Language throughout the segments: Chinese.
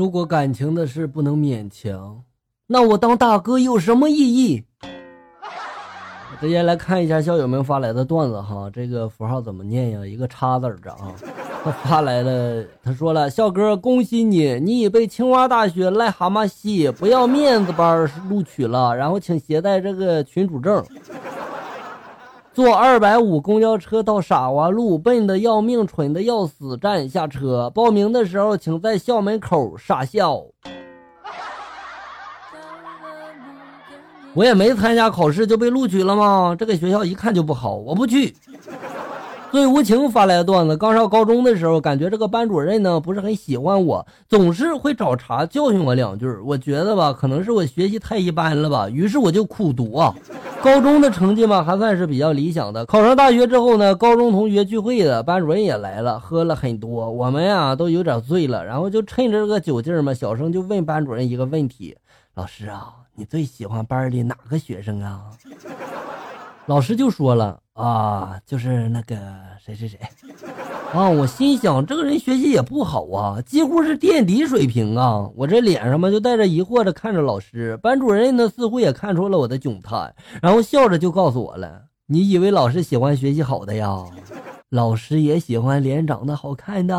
如果感情的事不能勉强，那我当大哥有什么意义？直接来看一下校友们发来的段子哈，这个符号怎么念呀？一个叉字儿啊。他发来了，他说了：“笑哥，恭喜你，你已被清华大学癞蛤蟆系不要面子班录取了，然后请携带这个群主证。”坐二百五公交车到傻瓜路，笨的要命，蠢的要死，站下车。报名的时候，请在校门口傻笑。我也没参加考试就被录取了吗？这个学校一看就不好，我不去。最无情发来的段子：刚上高中的时候，感觉这个班主任呢不是很喜欢我，总是会找茬教训我两句。我觉得吧，可能是我学习太一般了吧，于是我就苦读啊。高中的成绩嘛，还算是比较理想的。考上大学之后呢，高中同学聚会的班主任也来了，喝了很多，我们呀都有点醉了，然后就趁着这个酒劲嘛，小声就问班主任一个问题：“老师啊，你最喜欢班里哪个学生啊？”老师就说了啊，就是那个谁谁谁，啊，我心想这个人学习也不好啊，几乎是垫底水平啊。我这脸上嘛就带着疑惑的看着老师，班主任呢似乎也看出了我的窘态，然后笑着就告诉我了：“你以为老师喜欢学习好的呀？老师也喜欢脸长得好看的。”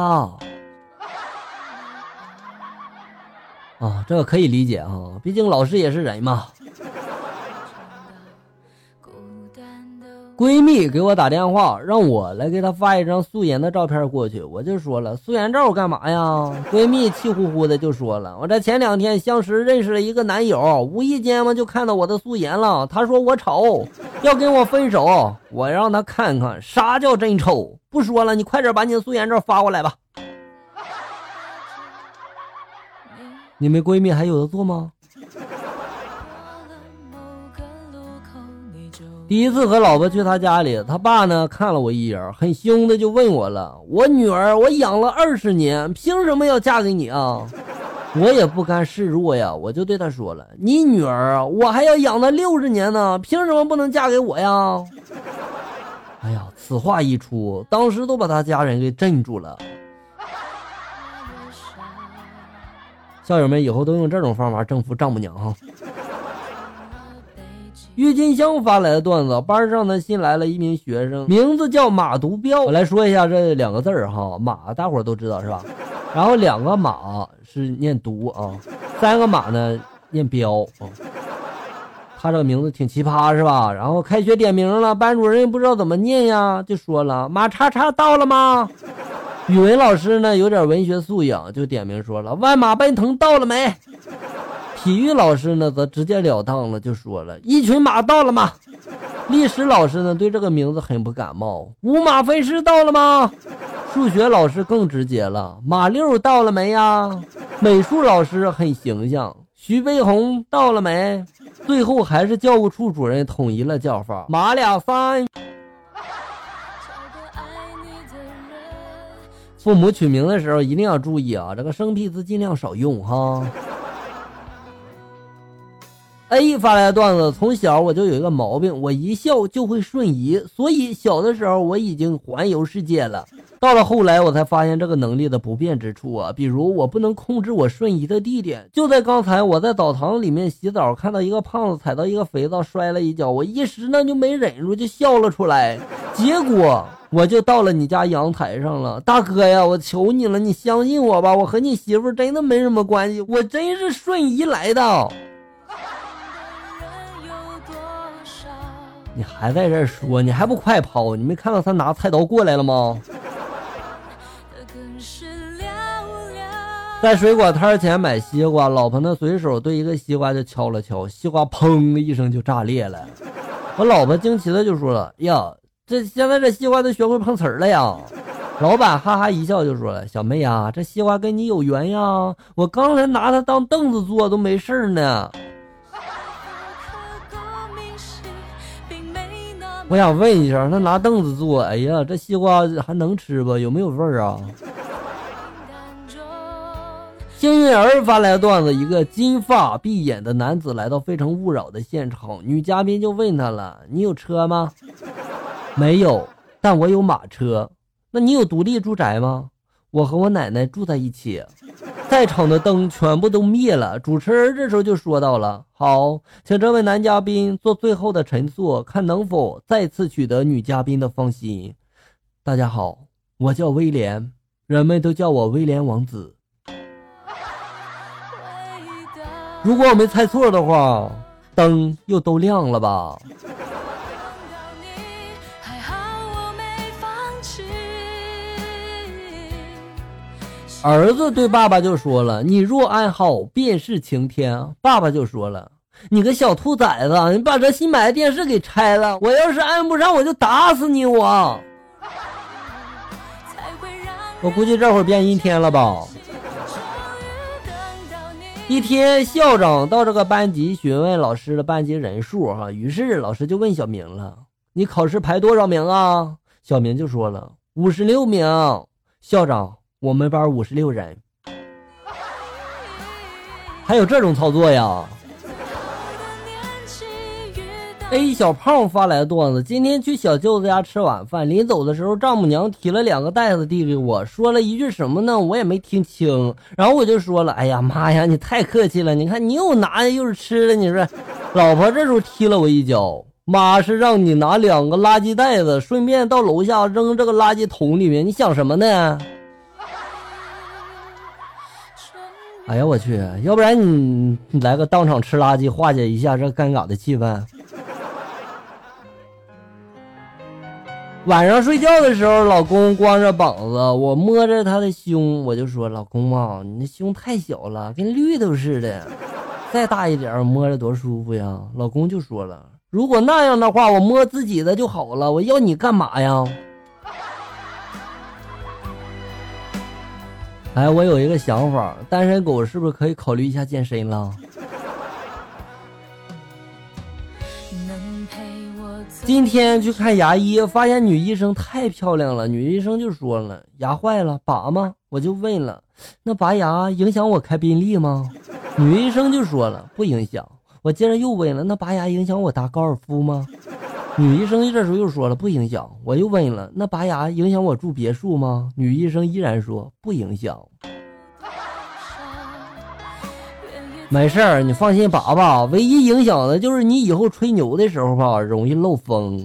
啊，这个可以理解啊，毕竟老师也是人嘛。闺蜜给我打电话，让我来给她发一张素颜的照片过去。我就说了，素颜照干嘛呀？闺蜜气呼呼的就说了，我这前两天相识认识了一个男友，无意间嘛就看到我的素颜了。他说我丑，要跟我分手。我让他看看啥叫真丑。不说了，你快点把你的素颜照发过来吧。你们闺蜜还有的做吗？第一次和老婆去他家里，他爸呢看了我一眼，很凶的就问我了：“我女儿我养了二十年，凭什么要嫁给你啊？”我也不甘示弱呀，我就对他说了：“你女儿我还要养她六十年呢，凭什么不能嫁给我呀？”哎呀，此话一出，当时都把他家人给镇住了。校友们以后都用这种方法征服丈母娘哈。郁金香发来的段子，班上呢新来了一名学生，名字叫马独彪。我来说一下这两个字儿哈，马大伙儿都知道是吧？然后两个马是念独啊，三个马呢念彪啊。他这个名字挺奇葩是吧？然后开学点名了，班主任不知道怎么念呀，就说了马叉叉到了吗？语文老师呢有点文学素养，就点名说了万马奔腾到了没？体育老师呢，则直截了当了，就说了一群马到了吗？历史老师呢，对这个名字很不感冒，五马分尸到了吗？数学老师更直接了，马六到了没呀？美术老师很形象，徐悲鸿到了没？最后还是教务处主任统一了叫法，马俩三。父母取名的时候一定要注意啊，这个生僻字尽量少用哈。A 发来的段子，从小我就有一个毛病，我一笑就会瞬移，所以小的时候我已经环游世界了。到了后来，我才发现这个能力的不便之处啊，比如我不能控制我瞬移的地点。就在刚才，我在澡堂里面洗澡，看到一个胖子踩到一个肥皂摔了一跤，我一时呢就没忍住就笑了出来，结果我就到了你家阳台上了。大哥呀，我求你了，你相信我吧，我和你媳妇真的没什么关系，我真是瞬移来的。你还在这说，你还不快跑？你没看到他拿菜刀过来了吗？在水果摊前买西瓜，老婆呢随手对一个西瓜就敲了敲，西瓜砰的一声就炸裂了。我老婆惊奇的就说了：“呀，这现在这西瓜都学会碰瓷儿了呀！”老板哈哈一笑就说了：“小妹啊，这西瓜跟你有缘呀，我刚才拿它当凳子坐都没事呢。”我想问一下，那拿凳子坐，哎呀，这西瓜还能吃不？有没有味儿啊？幸运儿发来段子：一个金发碧眼的男子来到《非诚勿扰》的现场，女嘉宾就问他了：“你有车吗？”“没有，但我有马车。”“那你有独立住宅吗？”“我和我奶奶住在一起。”在场的灯全部都灭了。主持人这时候就说到了：“好，请这位男嘉宾做最后的陈述，看能否再次取得女嘉宾的芳心。”大家好，我叫威廉，人们都叫我威廉王子。如果我没猜错的话，灯又都亮了吧？儿子对爸爸就说了：“你若安好，便是晴天。”爸爸就说了：“你个小兔崽子，你把这新买的电视给拆了！我要是安不上，我就打死你！我，我估计这会儿变阴天了吧。”一天，校长到这个班级询问老师的班级人数，哈，于是老师就问小明了：“你考试排多少名啊？”小明就说了：“五十六名。”校长。我们班五十六人，还有这种操作呀？A 小胖发来的段子：今天去小舅子家吃晚饭，临走的时候，丈母娘提了两个袋子递给我，说了一句什么呢？我也没听清。然后我就说了：“哎呀妈呀，你太客气了！你看你又拿又是吃的，你说。”老婆这时候踢了我一脚：“妈是让你拿两个垃圾袋子，顺便到楼下扔这个垃圾桶里面，你想什么呢？”哎呀，我去！要不然你来个当场吃垃圾，化解一下这尴尬的气氛。晚上睡觉的时候，老公光着膀子，我摸着他的胸，我就说：“老公啊，你那胸太小了，跟绿豆似的，再大一点，摸着多舒服呀。”老公就说了：“如果那样的话，我摸自己的就好了，我要你干嘛呀？”哎，我有一个想法，单身狗是不是可以考虑一下健身了？今天去看牙医，发现女医生太漂亮了。女医生就说了：“牙坏了，拔吗？”我就问了：“那拔牙影响我开宾利吗？”女医生就说了：“不影响。”我接着又问了：“那拔牙影响我打高尔夫吗？”女医生这时候又说了不影响，我又问了，那拔牙影响我住别墅吗？女医生依然说不影响。没事儿，你放心拔吧，唯一影响的就是你以后吹牛的时候吧，容易漏风。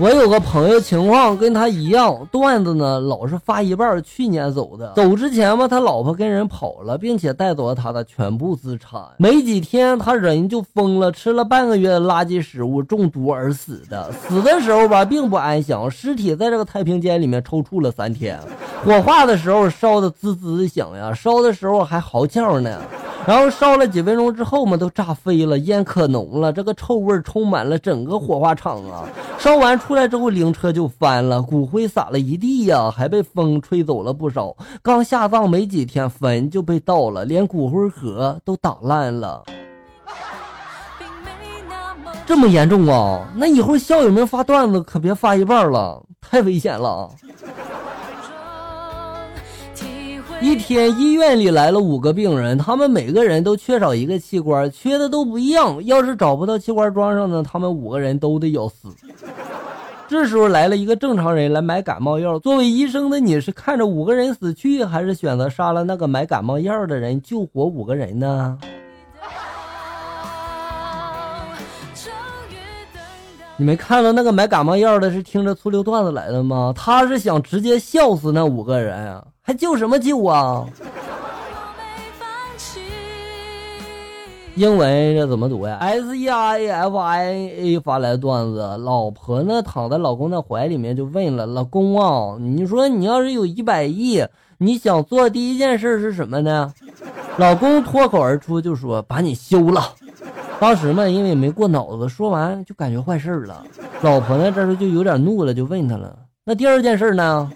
我有个朋友情况跟他一样，段子呢老是发一半。去年走的，走之前嘛，他老婆跟人跑了，并且带走了他的全部资产。没几天，他人就疯了，吃了半个月的垃圾食物中毒而死的。死的时候吧，并不安详，尸体在这个太平间里面抽搐了三天。火化的时候烧的滋滋响呀，烧的时候还嚎叫呢。然后烧了几分钟之后嘛，都炸飞了，烟可浓了，这个臭味充满了整个火化场啊！烧完出来之后，灵车就翻了，骨灰撒了一地呀，还被风吹走了不少。刚下葬没几天，坟就被盗了，连骨灰盒都打烂了。这么严重啊？那以后校友们发段子可别发一半了，太危险了。一天，医院里来了五个病人，他们每个人都缺少一个器官，缺的都不一样。要是找不到器官装上呢，他们五个人都得要死。这时候来了一个正常人来买感冒药。作为医生的你是看着五个人死去，还是选择杀了那个买感冒药的人，救活五个人呢？你没看到那个买感冒药的是听着粗溜段子来的吗？他是想直接笑死那五个人啊！还救什么救啊？英文这怎么读呀？S E I F I A 发来段子，老婆呢躺在老公的怀里面就问了：“老公啊，你说你要是有一百亿，你想做第一件事是什么呢？”老公脱口而出就说：“把你休了。”当时嘛，因为没过脑子，说完就感觉坏事了。老婆呢这时候就有点怒了，就问他了：“那第二件事呢？”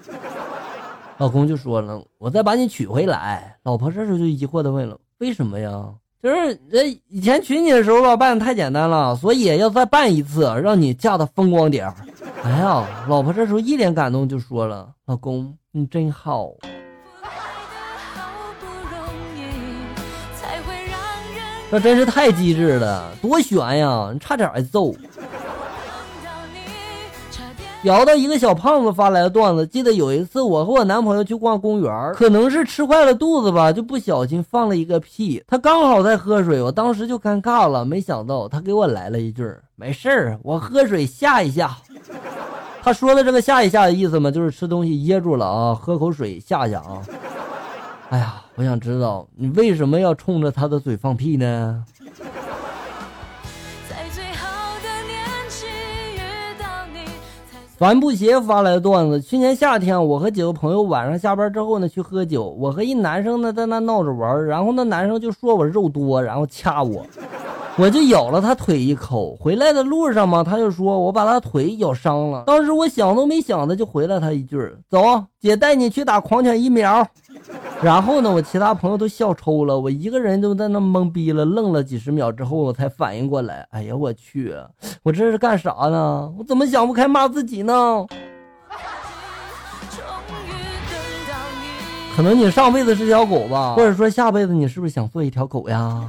老公就说了：“我再把你娶回来。”老婆这时候就疑惑的问了：“为什么呀？就是这以前娶你的时候吧，办的太简单了，所以要再办一次，让你嫁的风光点儿。”哎呀，老婆这时候一脸感动就说了：“老公，你真好。”这真是太机智了，多悬呀！你差点挨揍。聊到一个小胖子发来的段子，记得有一次我和我男朋友去逛公园，可能是吃坏了肚子吧，就不小心放了一个屁。他刚好在喝水，我当时就尴尬了。没想到他给我来了一句：“没事儿，我喝水吓一吓。”他说的这个吓一吓的意思嘛，就是吃东西噎住了啊，喝口水吓吓啊。哎呀，我想知道你为什么要冲着他的嘴放屁呢？帆布鞋发来的段子：去年夏天，我和几个朋友晚上下班之后呢，去喝酒。我和一男生呢在那闹着玩，然后那男生就说我肉多，然后掐我，我就咬了他腿一口。回来的路上嘛，他就说我把他腿咬伤了。当时我想都没想的就回了他一句：“走，姐带你去打狂犬疫苗。”然后呢，我其他朋友都笑抽了，我一个人都在那懵逼了，愣了几十秒之后，我才反应过来。哎呀，我去，我这是干啥呢？我怎么想不开骂自己呢？可能你上辈子是条狗吧，或者说下辈子你是不是想做一条狗呀？